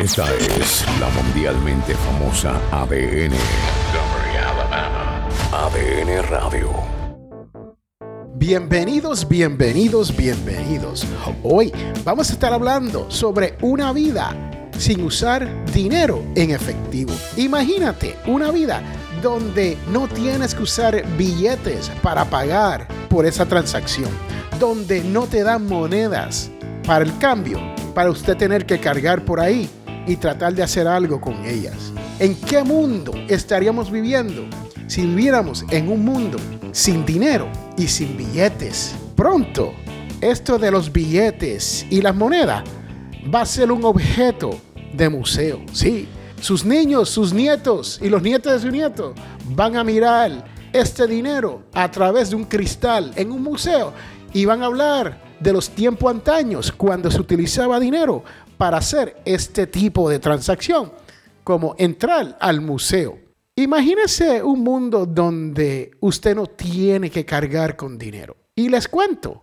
Esta es la mundialmente famosa ADN. ADN Radio. Bienvenidos, bienvenidos, bienvenidos. Hoy vamos a estar hablando sobre una vida sin usar dinero en efectivo. Imagínate una vida donde no tienes que usar billetes para pagar por esa transacción, donde no te dan monedas para el cambio, para usted tener que cargar por ahí y tratar de hacer algo con ellas. ¿En qué mundo estaríamos viviendo si viviéramos en un mundo sin dinero y sin billetes? Pronto, esto de los billetes y las monedas va a ser un objeto de museo. Sí, sus niños, sus nietos y los nietos de su nieto van a mirar este dinero a través de un cristal en un museo y van a hablar de los tiempos antaños cuando se utilizaba dinero para hacer este tipo de transacción, como entrar al museo. Imagínese un mundo donde usted no tiene que cargar con dinero. Y les cuento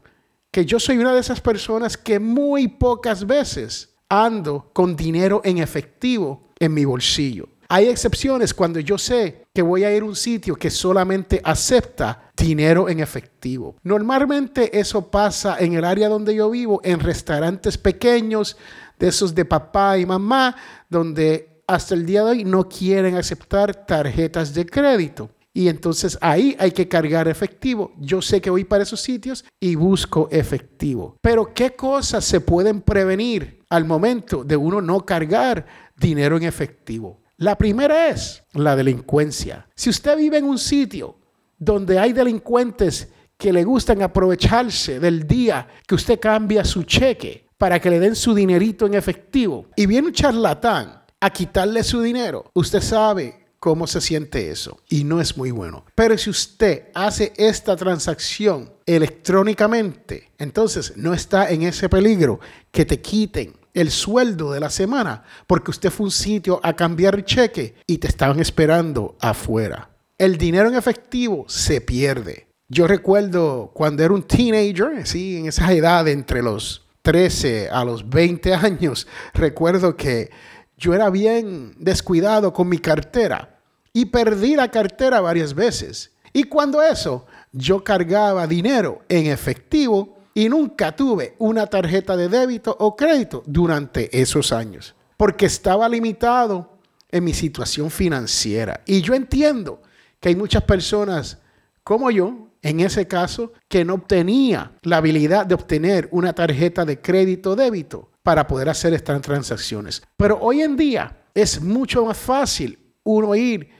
que yo soy una de esas personas que muy pocas veces ando con dinero en efectivo en mi bolsillo. Hay excepciones cuando yo sé que voy a ir a un sitio que solamente acepta dinero en efectivo. Normalmente eso pasa en el área donde yo vivo, en restaurantes pequeños, de esos de papá y mamá, donde hasta el día de hoy no quieren aceptar tarjetas de crédito. Y entonces ahí hay que cargar efectivo. Yo sé que voy para esos sitios y busco efectivo. Pero ¿qué cosas se pueden prevenir al momento de uno no cargar dinero en efectivo? La primera es la delincuencia. Si usted vive en un sitio donde hay delincuentes que le gustan aprovecharse del día que usted cambia su cheque para que le den su dinerito en efectivo y viene un charlatán a quitarle su dinero, usted sabe cómo se siente eso y no es muy bueno. Pero si usted hace esta transacción electrónicamente, entonces no está en ese peligro que te quiten el sueldo de la semana porque usted fue un sitio a cambiar cheque y te estaban esperando afuera. El dinero en efectivo se pierde. Yo recuerdo cuando era un teenager, sí, en esa edad entre los 13 a los 20 años, recuerdo que yo era bien descuidado con mi cartera y perdí la cartera varias veces. Y cuando eso, yo cargaba dinero en efectivo y nunca tuve una tarjeta de débito o crédito durante esos años, porque estaba limitado en mi situación financiera. Y yo entiendo que hay muchas personas como yo, en ese caso, que no obtenía la habilidad de obtener una tarjeta de crédito o débito para poder hacer estas transacciones. Pero hoy en día es mucho más fácil uno ir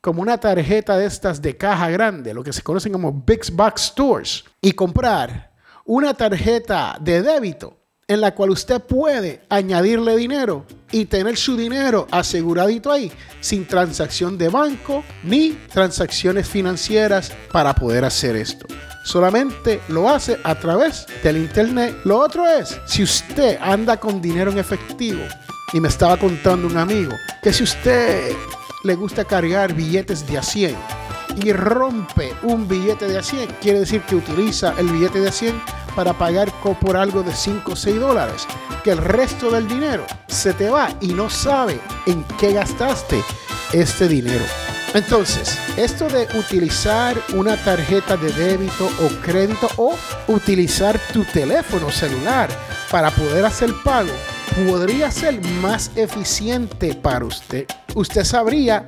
como una tarjeta de estas de caja grande, lo que se conocen como Big Box Stores, y comprar una tarjeta de débito en la cual usted puede añadirle dinero y tener su dinero aseguradito ahí, sin transacción de banco ni transacciones financieras para poder hacer esto. Solamente lo hace a través del internet. Lo otro es, si usted anda con dinero en efectivo, y me estaba contando un amigo, que si usted le gusta cargar billetes de a 100 y rompe un billete de a 100, quiere decir que utiliza el billete de a 100 para pagar por algo de 5 o 6 dólares, que el resto del dinero se te va y no sabe en qué gastaste este dinero. Entonces, esto de utilizar una tarjeta de débito o crédito o utilizar tu teléfono celular para poder hacer pago podría ser más eficiente para usted. Usted sabría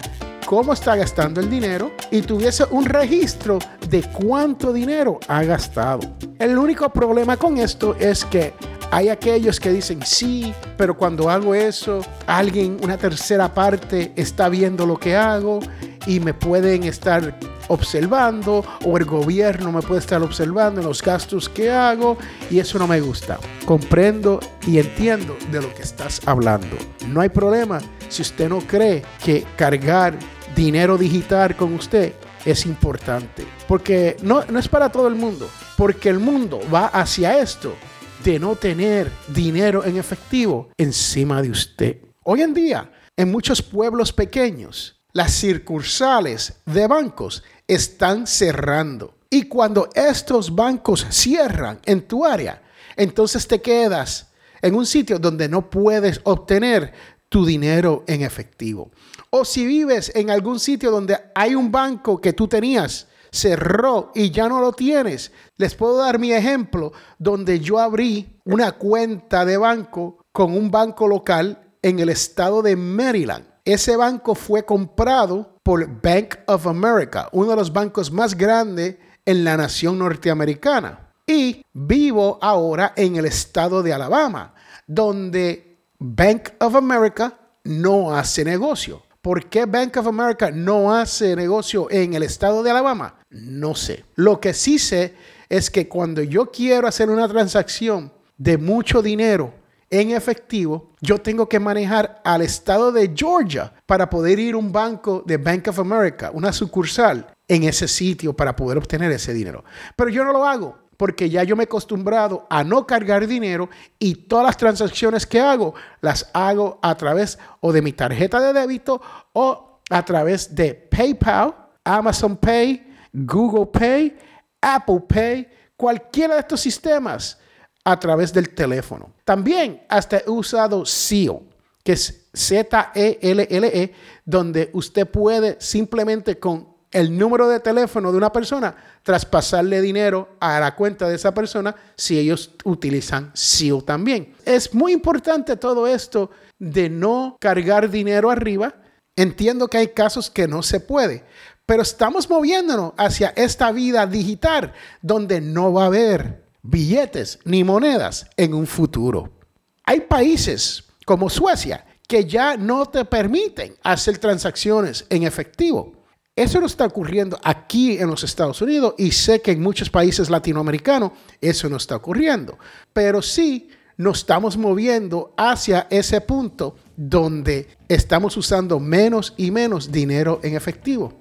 cómo está gastando el dinero y tuviese un registro de cuánto dinero ha gastado. El único problema con esto es que hay aquellos que dicen sí, pero cuando hago eso, alguien, una tercera parte, está viendo lo que hago y me pueden estar observando o el gobierno me puede estar observando los gastos que hago y eso no me gusta. Comprendo y entiendo de lo que estás hablando. No hay problema si usted no cree que cargar dinero digital con usted es importante. Porque no, no es para todo el mundo. Porque el mundo va hacia esto de no tener dinero en efectivo encima de usted. Hoy en día, en muchos pueblos pequeños, las circunsales de bancos están cerrando. Y cuando estos bancos cierran en tu área, entonces te quedas en un sitio donde no puedes obtener tu dinero en efectivo. O si vives en algún sitio donde hay un banco que tú tenías, cerró y ya no lo tienes. Les puedo dar mi ejemplo donde yo abrí una cuenta de banco con un banco local en el estado de Maryland. Ese banco fue comprado por Bank of America, uno de los bancos más grandes en la nación norteamericana. Y vivo ahora en el estado de Alabama, donde Bank of America no hace negocio. ¿Por qué Bank of America no hace negocio en el estado de Alabama? No sé. Lo que sí sé es que cuando yo quiero hacer una transacción de mucho dinero en efectivo, yo tengo que manejar al estado de Georgia para poder ir a un banco de Bank of America, una sucursal en ese sitio para poder obtener ese dinero. Pero yo no lo hago porque ya yo me he acostumbrado a no cargar dinero y todas las transacciones que hago las hago a través o de mi tarjeta de débito o a través de PayPal, Amazon Pay, Google Pay, Apple Pay, cualquiera de estos sistemas a través del teléfono. También hasta he usado SEAL, que es Z-E-L-L-E, -E, donde usted puede simplemente con el número de teléfono de una persona, traspasarle dinero a la cuenta de esa persona si ellos utilizan SEAL también. Es muy importante todo esto de no cargar dinero arriba. Entiendo que hay casos que no se puede, pero estamos moviéndonos hacia esta vida digital donde no va a haber billetes ni monedas en un futuro. Hay países como Suecia que ya no te permiten hacer transacciones en efectivo. Eso no está ocurriendo aquí en los Estados Unidos y sé que en muchos países latinoamericanos eso no está ocurriendo. Pero sí nos estamos moviendo hacia ese punto donde estamos usando menos y menos dinero en efectivo.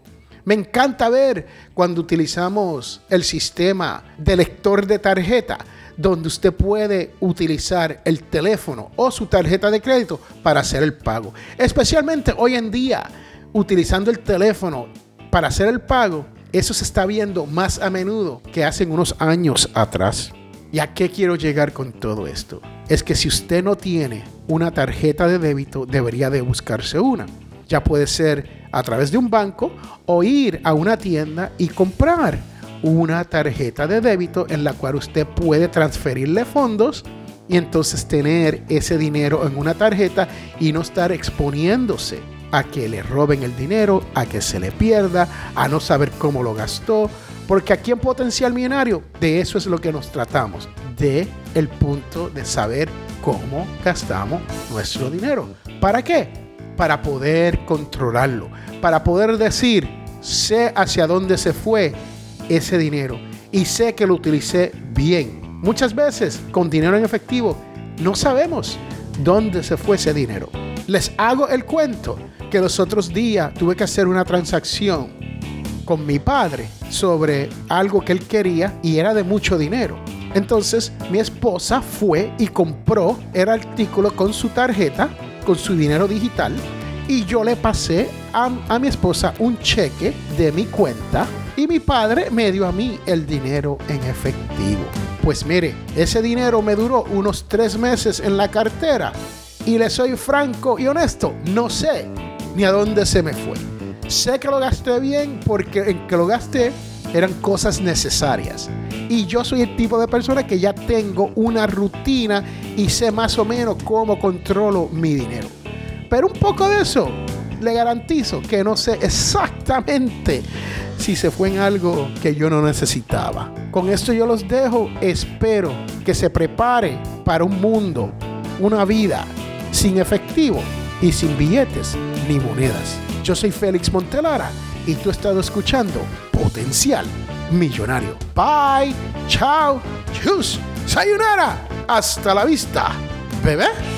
Me encanta ver cuando utilizamos el sistema de lector de tarjeta, donde usted puede utilizar el teléfono o su tarjeta de crédito para hacer el pago. Especialmente hoy en día, utilizando el teléfono para hacer el pago, eso se está viendo más a menudo que hace unos años atrás. ¿Y a qué quiero llegar con todo esto? Es que si usted no tiene una tarjeta de débito, debería de buscarse una. Ya puede ser a través de un banco o ir a una tienda y comprar una tarjeta de débito en la cual usted puede transferirle fondos y entonces tener ese dinero en una tarjeta y no estar exponiéndose a que le roben el dinero, a que se le pierda, a no saber cómo lo gastó, porque aquí en Potencial Millonario de eso es lo que nos tratamos, de el punto de saber cómo gastamos nuestro dinero. ¿Para qué? Para poder controlarlo, para poder decir, sé hacia dónde se fue ese dinero y sé que lo utilicé bien. Muchas veces con dinero en efectivo no sabemos dónde se fue ese dinero. Les hago el cuento que los otros días tuve que hacer una transacción con mi padre sobre algo que él quería y era de mucho dinero. Entonces mi esposa fue y compró el artículo con su tarjeta, con su dinero digital, y yo le pasé a, a, mi esposa un cheque de mi cuenta y mi padre me dio a mí el dinero en efectivo. Pues mire, ese dinero me duró unos tres meses en la cartera y le soy franco y honesto, no sé ni a dónde se me fue. Sé que lo gasté bien porque en que lo gasté eran cosas necesarias. Y yo soy el tipo de persona que ya tengo una rutina y sé más o menos cómo controlo mi dinero. Pero un poco de eso le garantizo que no sé exactamente si se fue en algo que yo no necesitaba. Con esto yo los dejo. Espero que se prepare para un mundo, una vida sin efectivo y sin billetes ni monedas. Yo soy Félix Montelara y tú estado escuchando Potencial Millonario. Bye, chao, chus, sayonara, hasta la vista, bebé.